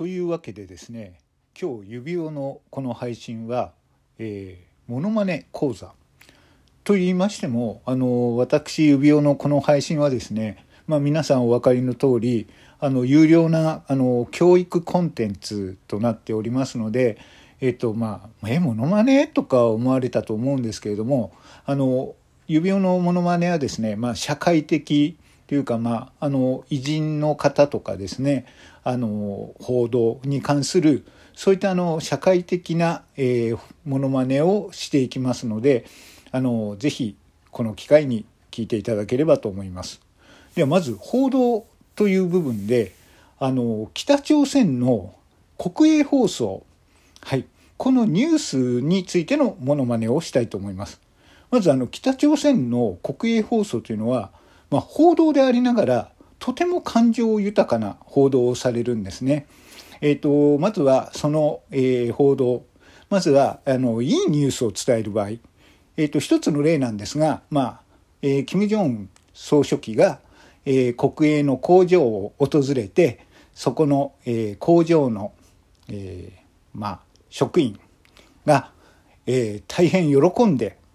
というわけでですね今日指輪のこの配信は、えー、モノマネ講座と言いましてもあの私指輪のこの配信はですね、まあ、皆さんお分かりの通りあの有料なあの教育コンテンツとなっておりますのでえっ、とまあえモノマネとか思われたと思うんですけれどもあの指輪のモノマネはですね、まあ、社会的というか、まあ、あの偉人の方とかですねあの報道に関するそういったあの社会的な、えー、ものまねをしていきますのであのぜひこの機会に聞いていただければと思います。ではまず報道という部分であの北朝鮮の国営放送、はい、このニュースについてのものまねをしたいと思います。まずあの北朝鮮の国営放送というのはまあ、報道でありながらとても感情豊かな報道をされるんですね。えーと、まずはその、えー、報道まずはあのいいニュースを伝える場合、えーと、一つの例なんですが、まあえー、金正恩総書記が、えー、国営の工場を訪れてそこの、えー、工場の、えーまあ、職員が、えー、大変喜んで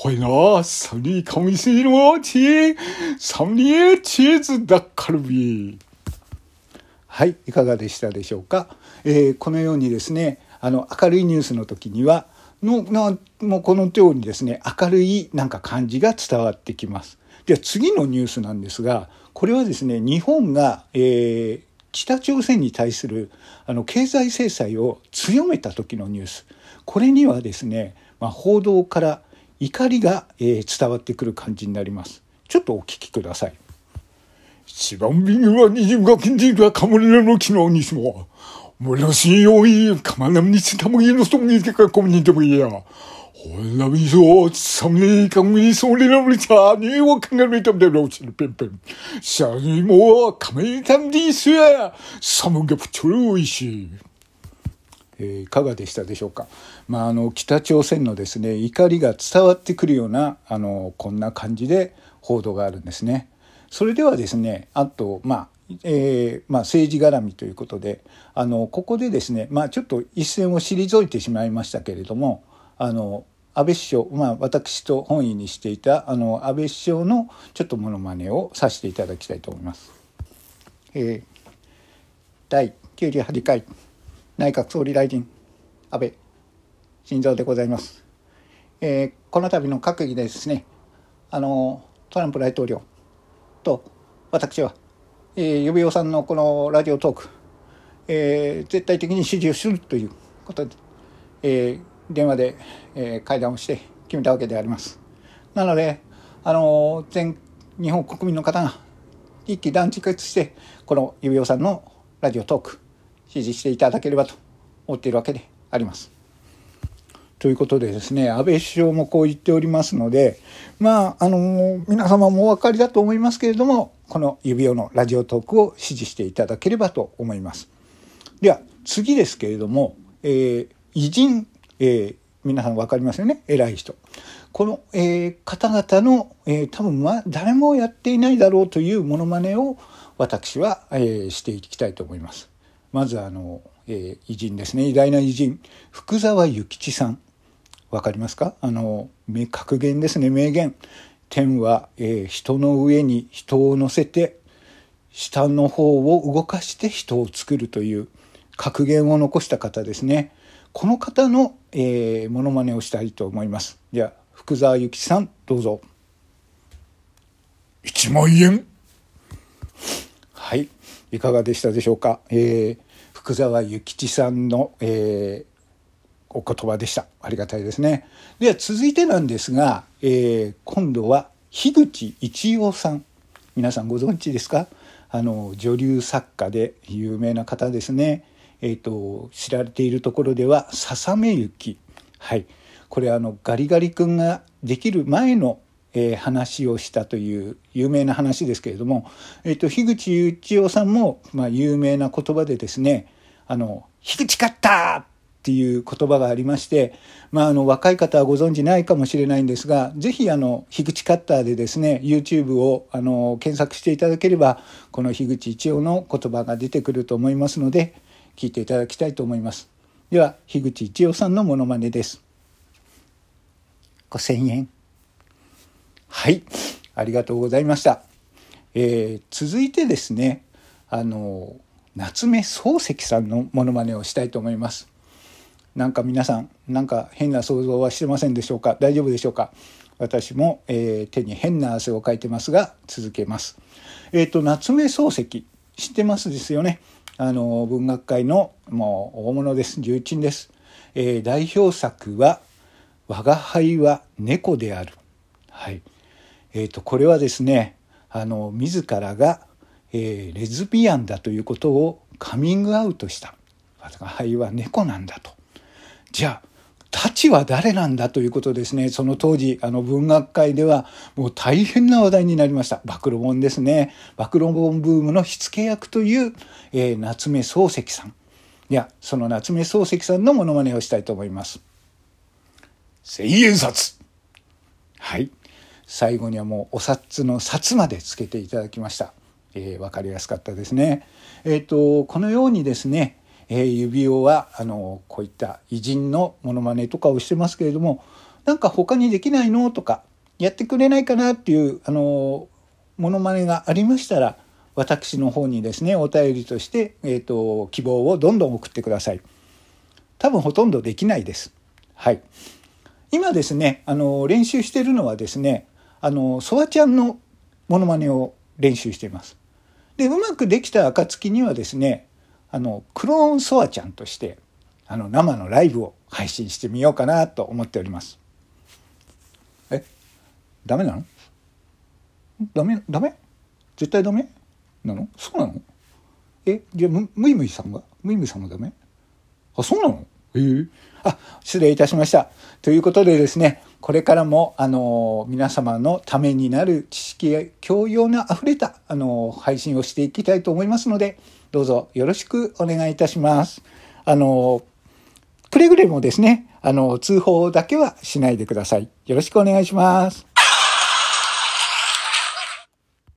シニョシキンドミンドフォニカ会나삼리가미스로지삼리의치즈닭칼비はい、いかがでしたでしょうか。えー、このようにですね、あの明るいニュースの時にはののもうこのようにですね、明るいなんか感じが伝わってきます。では次のニュースなんですが、これはですね、日本が、えー、北朝鮮に対するあの経済制裁を強めた時のニュース。これにはですね、まあ、報道から 怒りが、えー、伝わってくる感じになります。ちょっとお聞きください。一番微妙に人が近隣がカモリラの機能にしも、ものしよい、かまなみにしたもいのそにてかこみにでもいいや。ほらみそ、さみかみそりらみたにわかがみたでろうしるぺんぺん。さにも、かめいたんでいすや。さむがぷちょるいし。えいかがでしたでしょうか、まあ、あの北朝鮮のですね怒りが伝わってくるようなあのこんな感じで報道があるんですね。それではですねあとまあえーまあ、政治絡みということであのここでですね、まあ、ちょっと一線を退いてしまいましたけれどもあの安倍首相、まあ、私と本意にしていたあの安倍首相のちょっとものまねをさせていただきたいと思います。えー、第98回内閣総理大臣安倍晋三でございます、えー、この度の閣議でですねあのトランプ大統領と私は、えー、指輪さんのこのラジオトーク、えー、絶対的に支持をするということで、えー、電話で、えー、会談をして決めたわけであります。なのであの全日本国民の方が一気団結してこの指輪さんのラジオトーク支持していただければと思っているわけであります。ということでですね安倍首相もこう言っておりますのでまああの皆様もお分かりだと思いますけれどもこの指輪のラジオトークを支持していただければと思います。では次ですけれども、えー、偉人、えー、皆さん分かりますよね？偉い人。この、えー、方々の、えー、多分、ま、誰もやっていないだろうというものまねを私は、えー、していきたいと思います。まずあの、えー、偉人ですね。偉大な偉人。福沢諭吉さん。わかりますか？あの格言ですね。名言。天は、えー、人の上に人を乗せて下の方を動かして人を作るという格言を残した方ですね。この方の、えー、モノマネをしたいと思います。では福沢諭吉さんどうぞ。1万円。はいいかがでしたでしょうか、えー、福沢諭吉さんの、えー、お言葉でした。ありがたいですね。では続いてなんですが、えー、今度は樋口一葉さん。皆さんご存知ですか？あの女流作家で有名な方ですね。えーと、知られているところでは「ささめ雪」はい。これあのガリガリ君ができる前の、えー、話をしたという有名な話ですけれども、えーと、樋口一夫さんも、まあ、有名な言葉でですね「あの樋口勝った!」っていう言葉がありまして、まあ、あの若い方はご存知ないかもしれないんですが是非あの樋口カッターでですね YouTube をあの検索していただければこの樋口一葉の言葉が出てくると思いますので聞いていただきたいと思います。では樋口一葉さんのモノマネです。5000円はいありがとうございました。えー、続いてですねあの夏目漱石さんのモノマネをしたいと思います。なんか皆さんなんか変な想像はしてませんでしょうか？大丈夫でしょうか？私も、えー、手に変な汗をかいてますが続けます。えっ、ー、と夏目漱石知ってますですよね？あの文学界のもう大物です重鎮です。えー、代表作は「我が輩は猫である」はいえーと、これはですねあの自らが、えー、レズビアンだということをカミングアウトした「我が輩は猫なんだ」とじゃあ太刀は誰なんだということですね。その当時、あの文学界ではもう大変な話題になりました。暴露本ですね。暴露本ブームの火付け役という、えー、夏目漱石さん。いや、その夏目漱石さんのモノマネをしたいと思います。千円札はい。最後にはもうお札の札までつけていただきました。えー、わかりやすかったですね。えっ、ー、と、このようにですね、えー、指輪はあのこういった偉人のモノマネとかをしてますけれどもなんか他にできないのとかやってくれないかなっていうあのモノマネがありましたら私の方にですねお便りとして、えーと、希望をどんどん送ってください多分ほとんどできないですはい今ですねあの練習してるのはですねあのソワちゃんのモノマネを練習しています。でうまくできた暁にはですねあのクローンソワちゃんとしてあの生のライブを配信してみようかなと思っております。えダメなの？ダメダメ？絶対ダメ？なの？そうなの？えじゃあムイムイさんが？ムイムイさんもダメ？あそうなの？えー、あ失礼いたしました。ということでですねこれからもあの皆様のためになる知識や教養のあふれたあの配信をしていきたいと思いますのでどうぞよろしくお願いいたします。あの、くれぐれもですね、あの、通報だけはしないでください。よろしくお願いします。